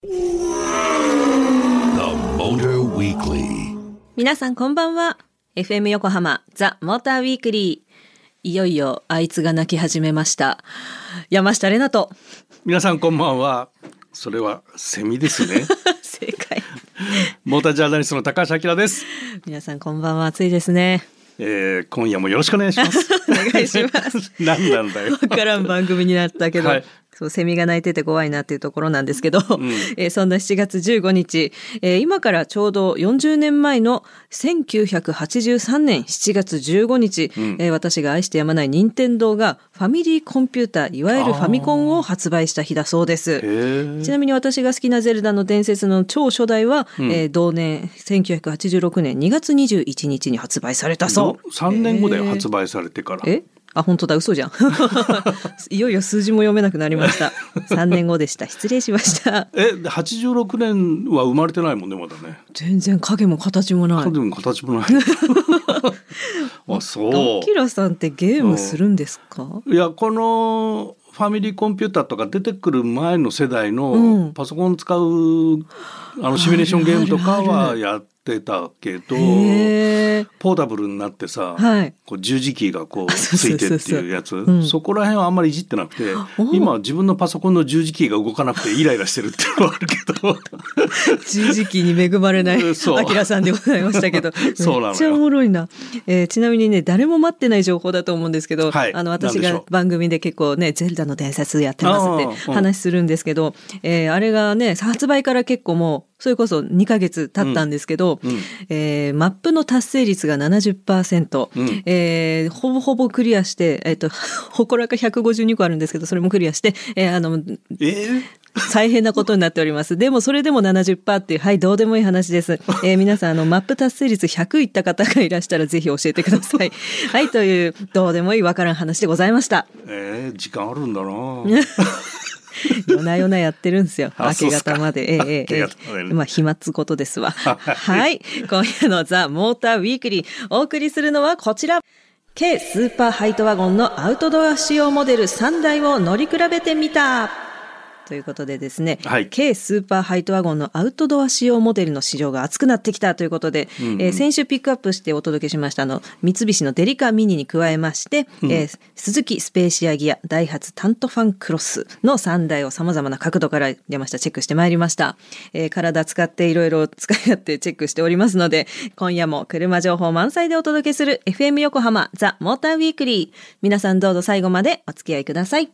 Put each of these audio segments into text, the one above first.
皆さんこんばんは。FM 横浜ザ・モーターウィークリーいよいよあいつが泣き始めました。山下れなと。皆さんこんばんは。それはセミですね。正解。モータージャーナリストの高橋明です。皆さんこんばんは。暑いですね。えー、今夜もよろしくお願いします。お願いします。何なんだよ。わからん番組になったけど、はいそう、セミが鳴いてて怖いなっていうところなんですけど、ん。えーそんな7月15日、えー今からちょうど40年前の1983年7月15日、ん。えー私が愛してやまない任天堂がファミリーコンピューター、いわゆるファミコンを発売した日だそうです。ちなみに私が好きなゼルダの伝説の超初代は、えー同年1986年2月21日に発売されたそう。3年後だよ、えー。発売されてから。え？あ、本当だ、嘘じゃん。いよいよ数字も読めなくなりました。3年後でした。失礼しました。えで86年は生まれてないもんねまだね全然影も形もない。でも形もない あそアキラさんってゲームするんですか？ういやこのファミリーコンピューターとか出てくる前の世代うんのパソコン使うあのシミュレーションゲームとかはやってたけどポータブルになってさ、はい。こう十字キーがこうついてっていうやつ。うん。そこら辺はあんまりいじってなくてお今は自分のパソコンの十字キーが動かなくてイライラしてるっていうのはあるけど。十字キーに恵まれない そう。アキラさんでございましたけど。そうなめっちゃおもろいな、えーちなみにね誰も待ってない情報だと思うんですけど、はい。あの私が番組で結構ね「ゼルダの伝説やってます」っあて話するんですけど、えーあれがね発売から結構もうそれこそ2ヶ月経ったんですけど、うんえーマップの達成率が70%、うんえーほぼほぼクリアして、えっ、と、ほこらか152個あるんですけど、それもクリアして、えーあの、え大変なことになっております。でもそれでも70%っていう、はい、どうでもいい話です。えー皆さん、あの、マップ達成率100いった方がいらしたらぜひ教えてください。はい、という、どうでもいいわからん話でございました。えー時間あるんだな 夜な夜なやってるんですよ。明け方まで。ええええまあ、暇つことですわ。はい。今夜のザ・モーターウィークリー、お送りするのはこちら。軽スーパーハイトワゴンのアウトドア仕様モデル3台を乗り比べてみた。ということでですね、はい。軽スーパーハイトワゴンのアウトドア仕様モデルの市場が熱くなってきたということで、えー先週ピックアップしてお届けしましたあの三菱のデリカミニに加えまして、えースズキスペーシアギアダイハツタントファンクロスの3台を様々な角度から山下チェックしてまいりました、えー体使っていろいろ使い勝手チェックしておりますので今夜も車情報満載でお届けする FM 横浜ザ・モーターウィークリー。皆さんどうぞ最後までお付き合いください.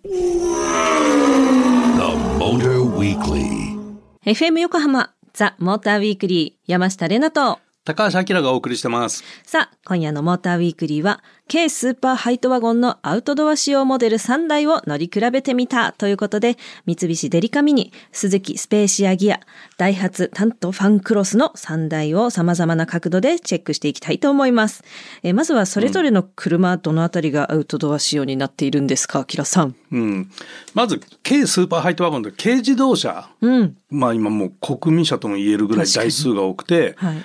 FM 横浜ザ・モーターウィークリー山下れなと高橋明がお送りしてますさあ、今夜のモーターウィークリーは、軽スーパーハイトワゴンのアウトドア仕様モデル3台を乗り比べてみたということで、三菱デリカミニ、鈴木スペーシアギア、ダイハツタントファンクロスの3台を様々な角度でチェックしていきたいと思います。えーまずはそれぞれの車、どのあたりがアウトドア仕様になっているんですか、キラさん。うん、まず軽スーパーハイトワゴンで軽自動車、うん。まあ今もう国民車とも言えるぐらい台数が多くて、はい。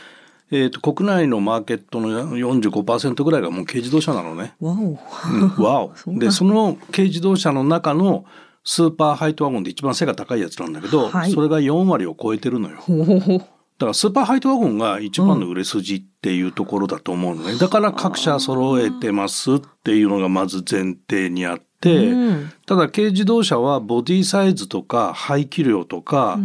えー、と国内のマーケットの45%ぐらいがもう軽自動車なのね。わお。うん、わお でその軽自動車の中のスーパーハイトワゴンで一番背が高いやつなんだけど、はいそれが4割を超えてるのよ。だからスーパーハイトワゴンが一番の売れ筋っていうところだと思うのね。だから各社揃えてますっていうのがまず前提にあって、うんただ軽自動車はボディサイズとか排気量とか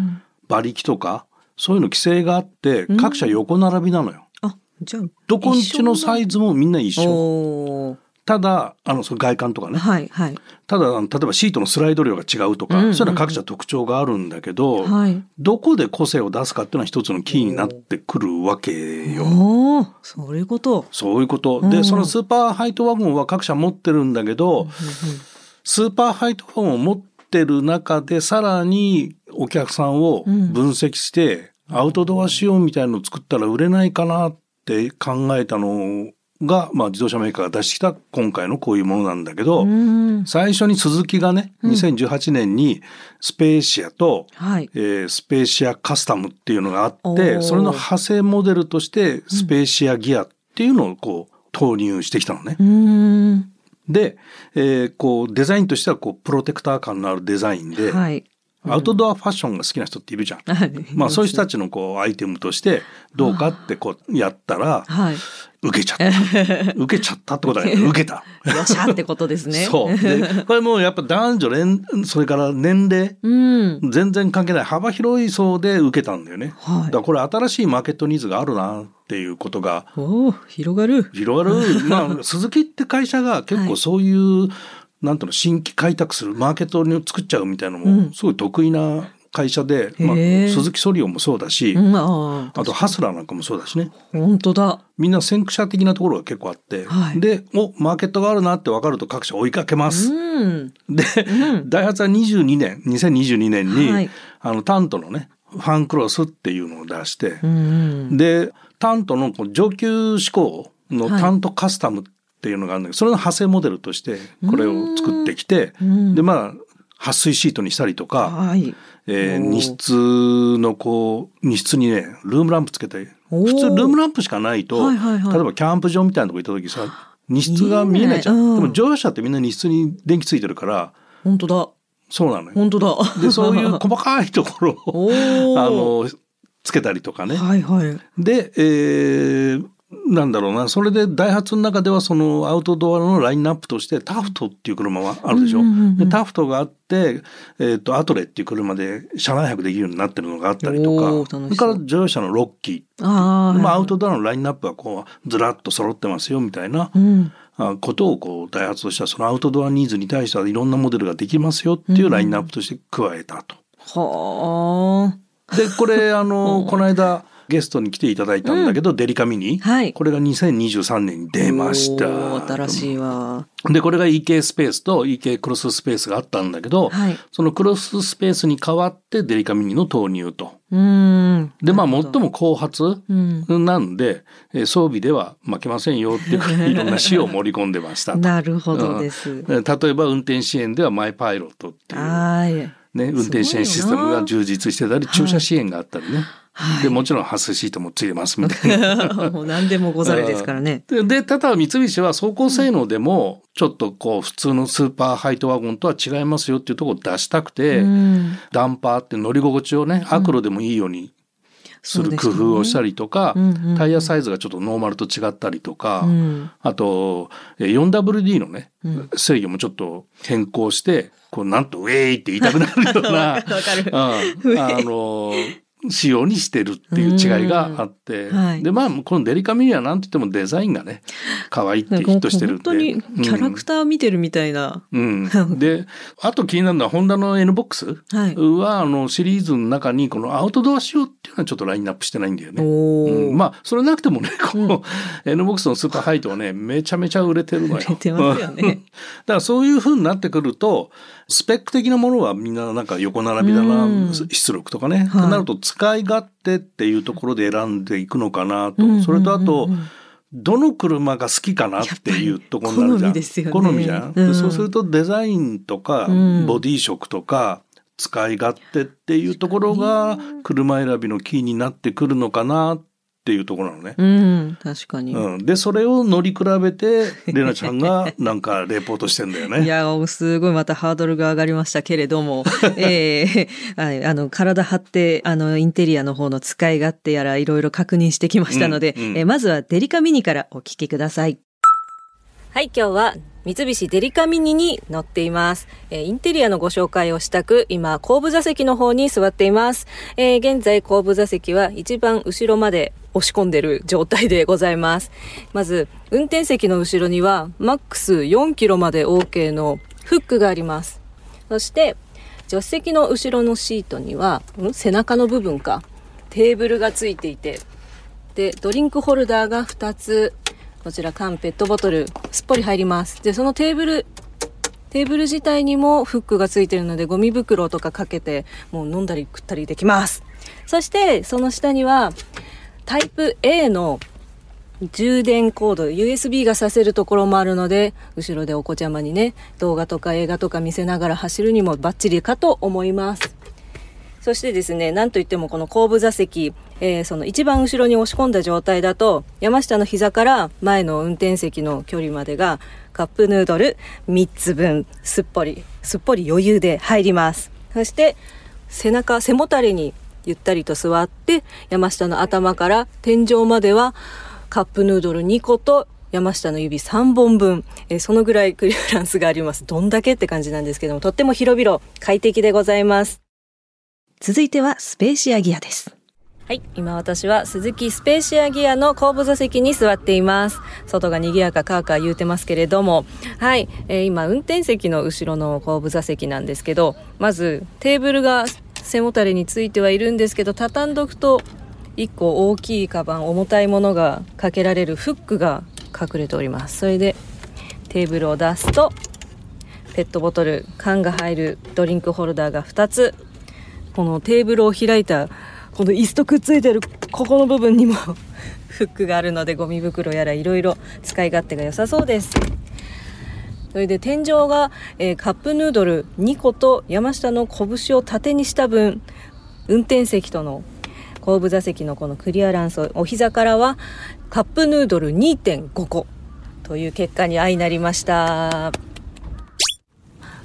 馬力とかそういうの規制があって各社横並びなのよ。あ、じゃあ。どこんちのサイズもみんな一緒。ただ、あの、その外観とかね。はい、はい。ただ、例えばシートのスライド量が違うとか、うんうんそういうのは各社特徴があるんだけど、はい。どこで個性を出すかっていうのは一つのキーになってくるわけよ。おお、そういうこと。そういうこと。で、うんそのスーパーハイトワゴンは各社持ってるんだけど、スーパーハイトワゴンを持ってる中でさらにお客さんを分析して、アウトドア仕様みたいのを作ったら売れないかなって考えたのが、まあ自動車メーカーが出してきた今回のこういうものなんだけど、うん。最初に鈴木がね、2018年にスペーシアと、はい。えースペーシアカスタムっていうのがあって、それの派生モデルとしてスペーシアギアっていうのをこう投入してきたのね。うん。で、えーこうデザインとしてはこうプロテクター感のあるデザインで、はい。アウトドアファッションが好きな人っているじゃん。はいまあそういう人たちのこうアイテムとしてどうかってこうやったら、はい。受けちゃった。受けちゃったってことはね、受けた。よっしゃってことですね。そう。で、これもうやっぱ男女連、それから年齢、うん。全然関係ない幅広い層で受けたんだよね。はいだからこれ新しいマーケットニーズがあるなっていうことがおお、広がる。広がる。まあ、鈴木って会社が結構そういう、なんていうの、新規開拓するマーケットを作っちゃうみたいなのも、すごい得意な会社で、まあへえ、鈴木ソリオもそうだし、うん、ああ、あとハスラーなんかもそうだしね。本当だ。みんな先駆者的なところが結構あって、はいで、お、マーケットがあるなって分かると各社追いかけます。うん。で、ダイハツは22年、2022年に、はいあの、タントのね、ファンクロスっていうのを出して、うん。で、タントの上級志向のはいタントカスタムっていうのがあるんだけど、それの派生モデルとしてこれを作ってきて、うんで、まあ、撥水シートにしたりとか、はい。えー荷室のこう、荷室にね、ルームランプつけて、普通ルームランプしかないと、はいはいはい例えばキャンプ場みたいなとこ行った時さ、荷室が見えないじゃん。見えないうんでも乗用車ってみんな荷室に電気ついてるから、本当だ。そうなのよ。本当だ。で、そういう 細かいところを、あの、つけたりとかね。はいはい。で、えーなんだろうな、それでダイハツの中ではそのアウトドアのラインナップとしてタフトっていう車はあるでしょ。うんうんうんうんでタフトがあって、えっ、と、アトレっていう車で車内泊できるようになってるのがあったりとか、それから乗用車のロッキー。ああ。まあ、アウトドアのラインナップはこう、ずらっと揃ってますよみたいなうん。あことをこう、ダイハツとしてはそのアウトドアニーズに対してはいろんなモデルができますよっていうラインナップとして加えたと。はあ。で、これ、あの、この間、ゲストに来ていただいたんだけど、デリカミニ。はいこれが2023年に出ました。新しいわ。で、これが EK スペースと EK クロススペースがあったんだけど、はいそのクロススペースに代わってデリカミニの投入と。うん。で、まあ、最も後発うん。なんで、えー装備では負けませんよっていうか いろんな仕様を盛り込んでましたと。なるほどです。うん例えば運転支援ではマイパイロットっていう。はい。ね、運転支援システムが充実してたり、駐車支援があったりね。で、もちろん発生シートもついてますみたいな。もう何でもござれですからね。で、でただ三菱は走行性能でも、ちょっとこう、普通のスーパーハイトワゴンとは違いますよっていうところを出したくて、うん。ダンパーって乗り心地をね、アクロでもいいようにする工夫をしたりとか、うんうんうん。タイヤサイズがちょっとノーマルと違ったりとか、うん。あと、えー 4WD のね、制御もちょっと変更して、こう、なんとウェーイって言いたくなるような、あの、仕様にしてるっていう違いがあって、うんはいで、まあ、このデリカミニはなんて言ってもデザインがね、可愛いってヒットしてるんで。本当にキャラクター見てるみたいな。うん。うんで、あと気になるのは、ホンダの NBOX はいは、あの、シリーズの中に、このアウトドア仕様っていうのはちょっとラインナップしてないんだよね。うんまあ、それなくてもね、この NBOX のスーパーハイトはね、めちゃめちゃ売れてるのよ。売れてますよねうんだからそういう風になってくると、スペック的なものはみんななんか横並びだな、うん出力とかね。はいとなると使い勝手っていうところで選んでいくのかなと。うんうんうんうんそれとあと、どの車が好きかなっていうところになるじゃん。好みですよね好みじゃん。でうんそうするとデザインとか、うんボディ色とか、使い勝手っていうところが車選びのキーになってくるのかなっていうところなのね。うん、確かに。うん、でそれを乗り比べて レナちゃんがなんかレポートしてんだよね。いや、すごいまたハードルが上がりましたけれども、ええはい、あの、体張って、あの、インテリアの方の使い勝手やらいろいろ確認してきましたので、うんうんえーまずはデリカミニからお聞きください。はい、今日は三菱デリカミニに乗っています。えーインテリアのご紹介をしたく、今、後部座席の方に座っています。えー現在、後部座席は一番後ろまで押し込んでる状態でございます。まず、運転席の後ろには、マックス4キロまで OK のフックがあります。そして、助手席の後ろのシートには、背中の部分か、テーブルがついていて、で、ドリンクホルダーが2つ、こちら缶ペットボトル、すっぽり入ります。で、そのテーブル、テーブル自体にもフックがついてるので、ゴミ袋とかかけて、もう飲んだり食ったりできます。そして、その下には、タイプ A の充電コード、USB がさせるところもあるので、後ろでお子ちゃまにね、動画とか映画とか見せながら走るにもバッチリかと思います。そしてですね、なんといってもこの後部座席、えーその一番後ろに押し込んだ状態だと、山下の膝から前の運転席の距離までが、カップヌードル3つ分、すっぽり、すっぽり余裕で入ります。そして、背中背もたれにゆったりと座って山下の頭から天井まではカップヌードル2個と山下の指3本分、えー、そのぐらいクリアランスがあります。どんだけって感じなんですけども、とっても広々快適でございます。続いてはスペーシアギアです。はい。今私は鈴木スペーシアギアの後部座席に座っています。外が賑やかカーカー言うてますけれども、はい。えー、今運転席の後ろの後部座席なんですけど、まずテーブルが背もたれについてはいるんですけど、畳んどくと1個大きいカバン、重たいものがかけられるフックが隠れております。それでテーブルを出すと、ペットボトル、缶が入るドリンクホルダーが2つ、このテーブルを開いたこの椅子とくっついてるここの部分にもフックがあるのでゴミ袋やらいろいろ使い勝手が良さそうですそれで天井が、えー、カップヌードル2個と山下の拳を縦にした分運転席との後部座席のこのクリアランスお膝からはカップヌードル2.5個という結果に相なりました、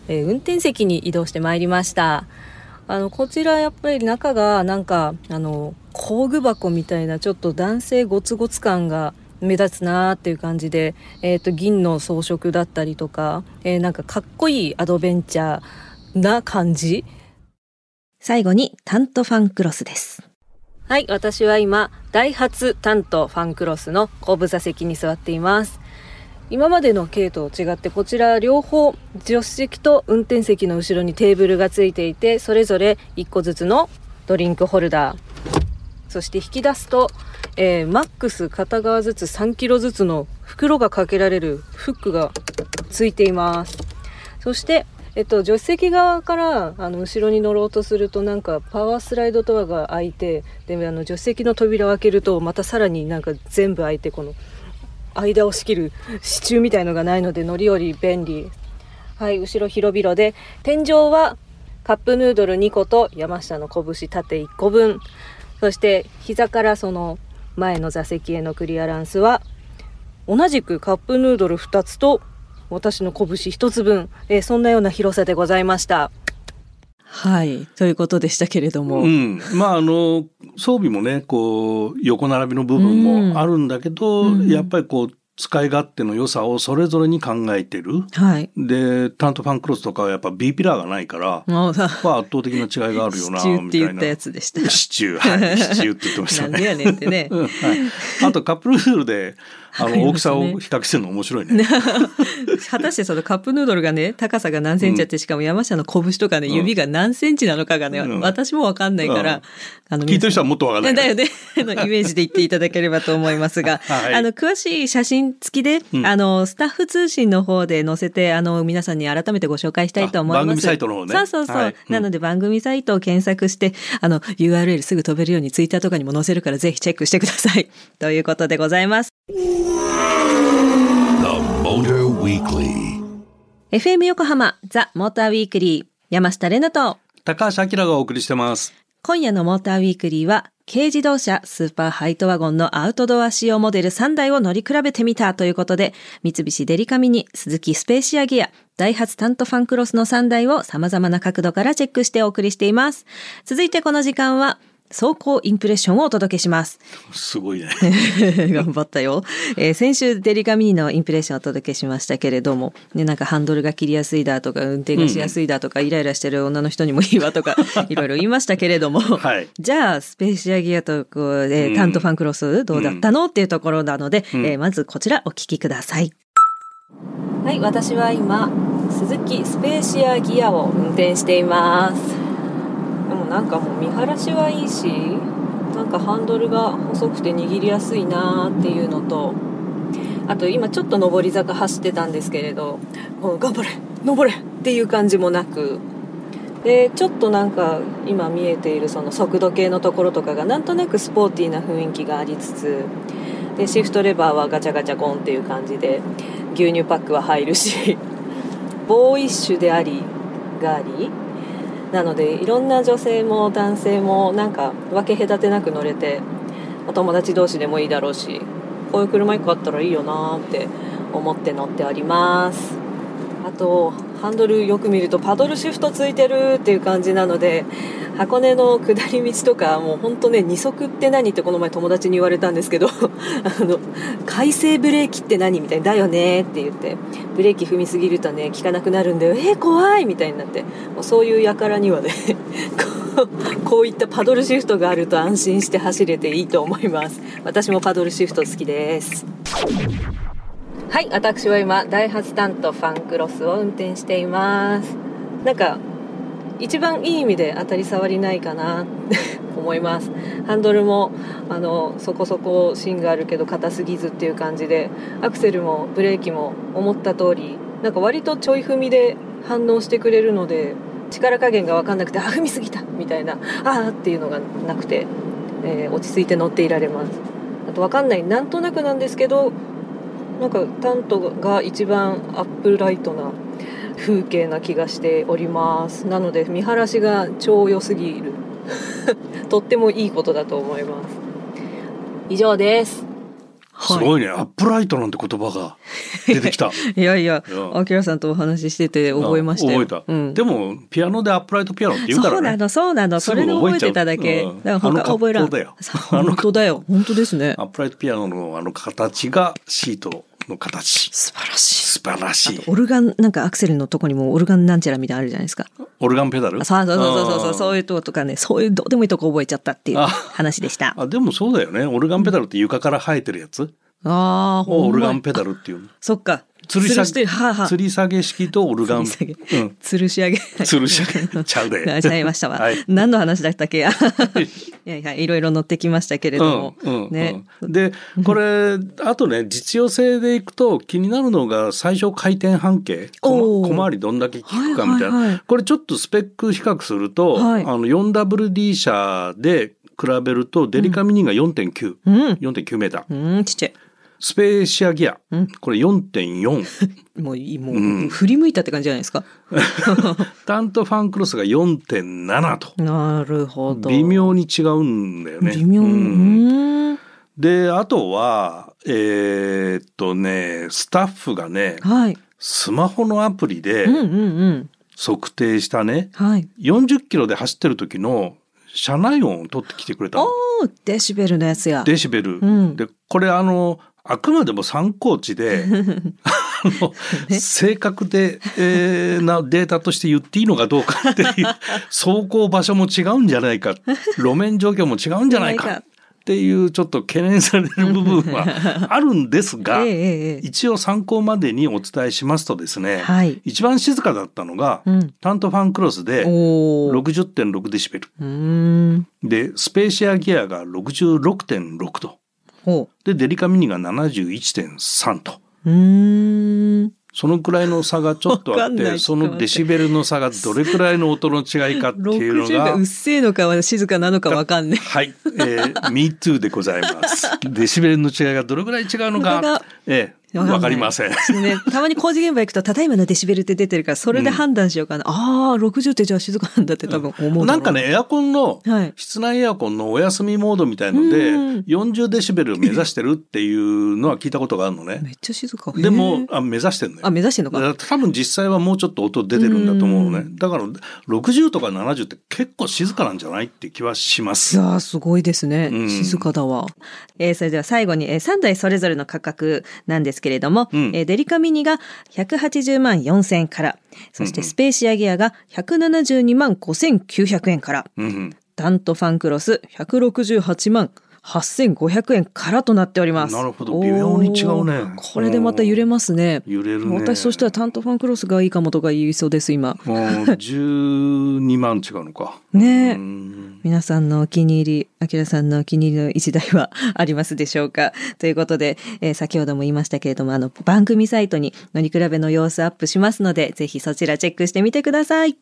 えー、運転席に移動してまいりました。あの、こちらやっぱり中がなんか、あの、工具箱みたいなちょっと男性ゴツゴツ感が目立つなーっていう感じで、えっ、ー、と、銀の装飾だったりとか、えー、なんかかっこいいアドベンチャーな感じ。最後に、タントファンクロスです。はい、私は今、ダイハツタントファンクロスの後部座席に座っています。今までの軽と違ってこちら両方助手席と運転席の後ろにテーブルがついていてそれぞれ1個ずつのドリンクホルダーそして引き出すと、えー、マックス片側ずつ3キロずつの袋がかけられるフックがついています。そしてえっと、助手席側からあの後ろに乗ろうとするとなんかパワースライドドアが開いてであの助手席の扉を開けるとまたさらになんか全部開いてこの間を仕切る支柱みたいのがないので乗り降り便利。はい後ろ広々で天井はカップヌードル2個と山下の拳縦1個分。そして膝からその前の座席へのクリアランスは同じくカップヌードル2つと私の拳1つ分、えー、そんなような広さでございました。はい。ということでしたけれども。うん。まあ、あの、装備もね、こう、横並びの部分もあるんだけど、うん、やっぱりこう、使い勝手の良さをそれぞれに考えてる。はい。で、タントファンクロスとかはやっぱ B ピラーがないから、まあ、圧倒的な違いがあるよな、みたいな。シチューって言ったやつでした。シチュー。はい。シチューって言ってましたね。なんでやねんってね。はい。あとカップルールで、あの、大きさを比較してるの面白いね。果たしてそのカップヌードルがね、高さが何センチあって、しかも山下の拳とかね、指が何センチなのかがね、私もわかんないから、あの、聞いてる人はもっとわかんない。だよね。イメージで言っていただければと思いますが、あの、詳しい写真付きで、あの、スタッフ通信の方で載せて、あの、皆さんに改めてご紹介したいと思います。番組サイトの方ね。そうそうそう。なので番組サイトを検索して、あの、URL すぐ飛べるようにツイッターとかにも載せるからぜひチェックしてください。ということでございます。FM 横浜ザ・モーターウィークリー山下れなと。高橋明がお送りしてます。今夜のモーターウィークリーは軽自動車スーパーハイトワゴンのアウトドア仕様モデル3台を乗り比べてみたということで三菱デリカミニ、鈴木スペーシアギア、ダイハツタントファンクロスの3台を様々な角度からチェックしてお送りしています。続いてこの時間は走行インプレッションをお届けします。すごいね。頑張ったよ。えー、先週デリカミニのインプレッションをお届けしましたけれども、ね、なんかハンドルが切りやすいだとか、運転がしやすいだとか、うん、イライラしてる女の人にもいいわとか、いろいろ言いましたけれども、はい、じゃあ、スペーシアギアとこう、えー、タントファンクロスどうだったの、うん、っていうところなので、うん、えー、まずこちらお聞きください。はい、私は今、鈴木スペーシアギアを運転しています。なんかもう見晴らしはいいしなんかハンドルが細くて握りやすいなっていうのとあと今ちょっと上り坂走ってたんですけれど頑張れ登れっていう感じもなくでちょっとなんか今見えているその速度計のところとかがなんとなくスポーティーな雰囲気がありつつでシフトレバーはガチャガチャコンっていう感じで牛乳パックは入るしボーイッシュでありガーリなのでいろんな女性も男性もなんか分け隔てなく乗れてお友達同士でもいいだろうしこういう車1個あったらいいよなって思って乗っております。あとハンドルよく見るとパドルシフトついてるっていう感じなので箱根の下り道とかもう本当ね二足って何ってこの前友達に言われたんですけど あの回生ブレーキって何みたいなだよねって言ってブレーキ踏みすぎるとね効かなくなるんだよ。えー、怖いみたいになってもうそういう輩にはねこう こういったパドルシフトがあると安心して走れていいと思います。私もパドルシフト好きです。はい私は今ダイハツタントファンクロスを運転しています。なんか一番いい意味で当たり障りないかなって 思います。ハンドルもあのそこそこ芯があるけど硬すぎずっていう感じでアクセルもブレーキも思った通りなんか割とちょい踏みで反応してくれるので力加減が分かんなくてあ踏みすぎたみたいなああっていうのがなくて、えー、落ち着いて乗っていられます。あと分かんないなんとなくなんですけどなんかタントが一番アップライトな風景な気がしておりますなので見晴らしが超良すぎる とってもいいことだと思います以上ですすごいね、アップライトなんて言葉が出てきた。いやいや、あきらさんとお話ししてて覚えました覚えた、うん。でも、ピアノでアップライトピアノって言うからね。そうなの、そうなの。それで覚えてただけ。うん、だから他覚えらん。だよ。本当だよ。本当ですね。アップライトピアノのあの形がシートの形。素晴らしい。素晴らしい。オルガン、なんかアクセルのとこにもオルガンなんちゃらみたいなあるじゃないですか。オルガンペダル？そうそうそうそうそう、そういうとことかね、そういうどうでもいいとこ覚えちゃったっていう話でした。あ、でもそうだよね。オルガンペダルって床から生えてるやつ？ああ、オルガンペダルっていう。そっか。吊り下げ、はあはあ、吊り下げ式とオルガン。吊り下げ。うん、吊るし上げ。吊るし上げ。ちゃうで。ちゃいましたわ。はい、何の話だったっけ？いやいや、いろいろ乗ってきましたけれども。うんうん、ね。で、これ、あとね、実用性でいくと気になるのが最小回転半径。小回りどんだけ効くかみたいな、はいはいはい。これちょっとスペック比較すると、はい、あの 4WD 車で比べるとデリカミニが4.9。うん、4.9メーター。うん、ちっちゃい。スペーシアギア。うん、これ4.4。もう、もう、うん、振り向いたって感じじゃないですか？タントファンクロスが4.7と。なるほど。微妙に違うんだよね。微妙。うん、で、あとは、えー、っとね、スタッフがね、はい、スマホのアプリで測定したね、はい、40キロで走ってる時の車内音を取ってきてくれたの。おデシベルのやつや。デシベル。うん、で、これあの、あくまでも参考値で 正確で、えー、なデータとして言っていいのかどうかっていう 走行場所も違うんじゃないか路面状況も違うんじゃないかっていうちょっと懸念される部分は あるんですが、一応参考までにお伝えしますとですね、はい、一番静かだったのが、うん、タントファンクロスで60.6デシベル。でスペーシアギアが66.6と。でデリカミニが71.3と。そのくらいの差がちょっとあってそのデシベルの差がどれくらいの音の違いかっていうのが。うっせえのかは静かなのかわかんない。はい、えー、Me too でございます。デシベルの違いがどれくらい違うのか、えー、わかりません。ね、たまに工事現場行くと、ただいまのデシベルって出てるから、それで判断しようかな。うん、ああ、60ってじゃあ静かなんだって多分思う、なんかね、エアコンの、はい、室内エアコンのお休みモードみたいので、40デシベルを目指してるっていうのは聞いたことがあるのね。めっちゃ静か。でも、あ目指してるのよ。あ、目指してんのか。多分実際はもうちょっと音出てるんだと思うのね。だから、60とか70って結構静かなんじゃないって気はします。いやすごいですね。うん、静かだわ。えー、それでは最後に、えー、3台それぞれの価格なんですけれども、うん。えー、デリカミニが180万4000円から、そしてスペーシアギアが172万5900円から、うんうん、ダントファンクロス168万8500円からとなっております。なるほど。微妙に違うね。これでまた揺れますね。揺れるね。私そしたらタントファンクロスがいいかもとか言いそうです、今。12 万違うのか。ね皆さんのお気に入り、あきらさんのお気に入りの一台はありますでしょうかということで、えー、先ほども言いましたけれども、あの、番組サイトに乗り比べの様子アップしますので、ぜひそちらチェックしてみてください。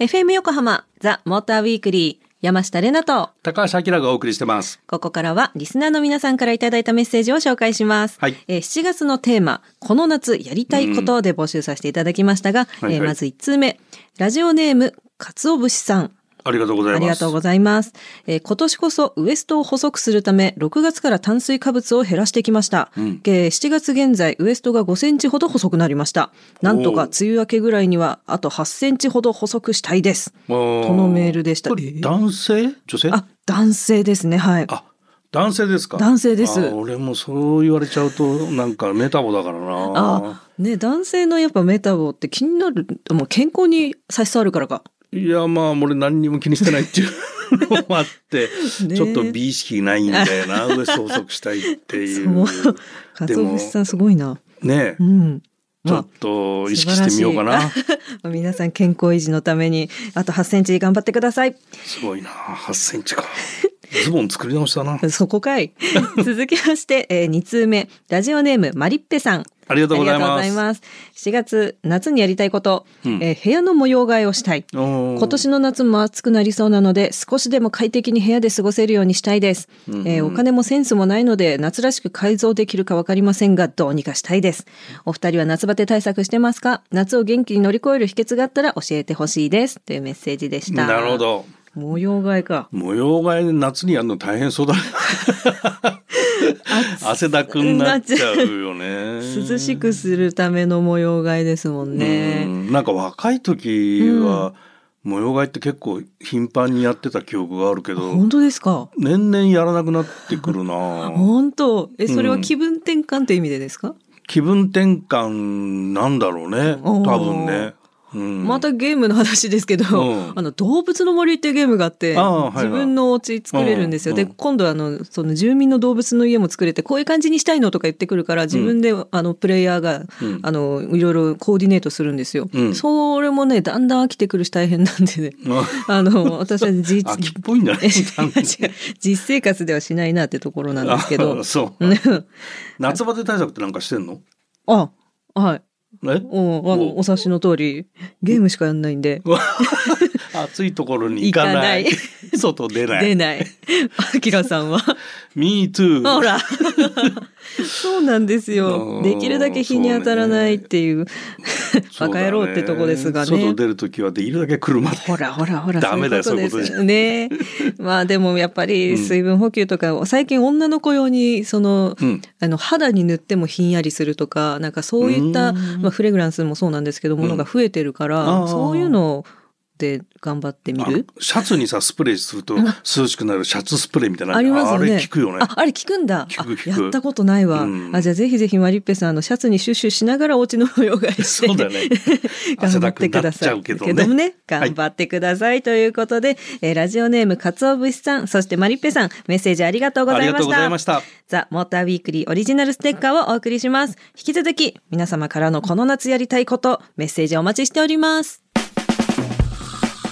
FM 横浜ザ・モーターウィークリー山下れなと高橋明がお送りしてます。ここからはリスナーの皆さんからいただいたメッセージを紹介します。はい。えー、7月のテーマ、この夏やりたいことで募集させていただきましたが、うん、えー、まず1通目、ラジオネーム、かつお節さん。ありがとうございます。ありがとうございます。えー今年こそウエストを細くするため、6月から炭水化物を減らしてきました。んえー7月現在、ウエストが5センチほど細くなりました。なんとか梅雨明けぐらいには、あと8センチほど細くしたいです。ととのメールでした男性？女性？あ、男性ですね。はい。あ男性ですか？男性ですあ俺もそう言われちゃうとなんかメタボだからなあ、ね、男性のやっぱメタボって気になる、もう健康に差し障るからか。いやまあ俺何にも気にしてないっていう のもあって、ねちょっと美意識ないんだよなウエスト細くしたいってい そうう。かつお節さんすごいな。ねうん。ちょっと意識してみようかな。まあ 皆さん健康維持のために、あと8センチ頑張ってください。すごいな8センチか。ズボン作り直したな。そこかい。続きまして、え2通目。ラジオネーム、マリッペさん。ありがとうございます。ざいます。7月、夏にやりたいこと、うんえー部屋の模様替えをしたい。今今年の夏も暑くなりそうなので、少しでも快適に部屋で過ごせるようにしたいです。えーお金もセンスもないので、夏らしく改造できるかわかりませんが、どうにかしたいです。お二人は夏バテ対策してますか？夏を元気に乗り越える秘訣があったら教えてほしいです。というメッセージでした。なるほ。ど。模様替えか。模様替えで夏にやるの大変そうだね。汗だくになっちゃうよね。涼しくするための模様替えですもんうね。ん。なんか若い時は模様替えって結構頻繁にやってた記憶があるけど、本当ですか？年々やらなくなってくるな。本当。え、それはうん。気分転換という意味でですか、気分転換なんだろうね。多分ね、うん、またゲームの話ですけど、うん。あの動物の森っていうゲームがあって、自分のお家作れるんですよ。で、今度あの、その住民の動物の家も作れて、こういう感じにしたいのとか言ってくるから、自分で、あの、プレイヤーが、うん。あの、いろいろコーディネートするんですよ。うん。それもね、だんだん飽きてくるし大変なんでね。ああの、私は実、実生活ではしないなってところなんですけど。あ。そう。ね夏バテ対策ってなんかしてんの？あ、はい。え？うん、あの、お察しの通り、ゲームしかやんないんで、暑いところに行かない行か 外出ない出ない。アキラさんは？Me too ほら。そうなんですよ。うんできるだけ日に当たらないっていう、バカ野郎ってとこですがね。外出るときはできるだけ車でほらほらほら。ダメだよそういうことですね。まあでもやっぱり水分補給とか、最近女の子用に、その、うんあの、肌に塗ってもひんやりするとか、なんかそういった、うんまあフレグランスもそうなんですけど、ものが増えてるから、そういうので頑張ってみる？あシャツにさスプレーすると涼しくなるシャツスプレーみたいなありますよね。あれ効くよねあ、あれ効くんだ。やったことないわ。うんあ、じゃあぜひぜひマリッペさん、あの、シャツにシュッシュしながらお家の模様替えして。そうだね 頑張ってください。汗だくなっちゃうけどねね頑張ってください。ということで、えーラジオネーム、かつおぶしさん、そしてマリッペさん、メッセージありがとうございました。ありがとうございましたザ・モーターウィークリーオリジナルステッカーをお送りします。引き続き、皆様からのこの夏やりたいこと、メッセージお待ちしております。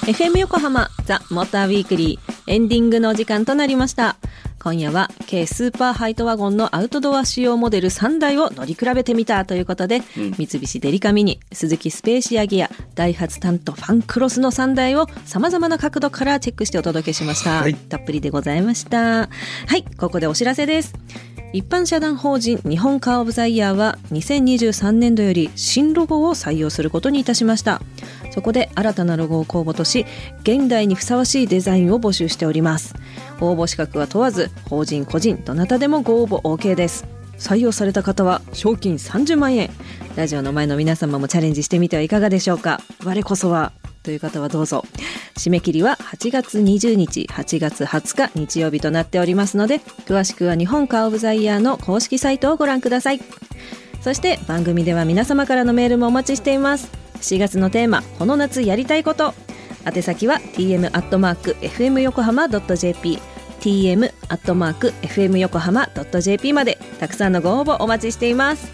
FM 横浜ザ・モーターウィークリーエンディングのお時間となりました。今夜は軽スーパーハイトワゴンのアウトドア仕様モデル3台を乗り比べてみたということで、三菱デリカミニ、鈴木スペーシアギア、ダイハツタントファンクロスの3台を様々な角度からチェックしてお届けしました。はいたっぷりでございました。はい、ここでお知らせです。一般社団法人日本カー・オブ・ザ・イヤーは2023年度より新ロゴを採用することにいたしましたそこで新たなロゴを公募とし現代にふさわしいデザインを募集しております応募資格は問わず法人個人どなたでもご応募 OK です。採用された方は賞金30万円。ラジオの前の皆様もチャレンジしてみてはいかがでしょうか。我こそはという方はどうぞ。締め切りは8月20日8月20日日曜日となっておりますので詳しくは日本カー・オブ・ザ・イヤーの公式サイトをご覧ください。そして番組では皆様からのメールもお待ちしています。4月のテーマこの夏やりたいこと。宛先は tm.fm 横浜 .jp tm.fm 横浜 .jp までたくさんのご応募お待ちしています。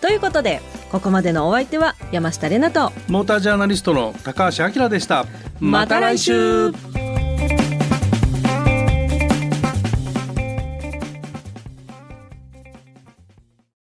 ということでここまでのお相手は山下れなとモータージャーナリストの高橋明でした。また来週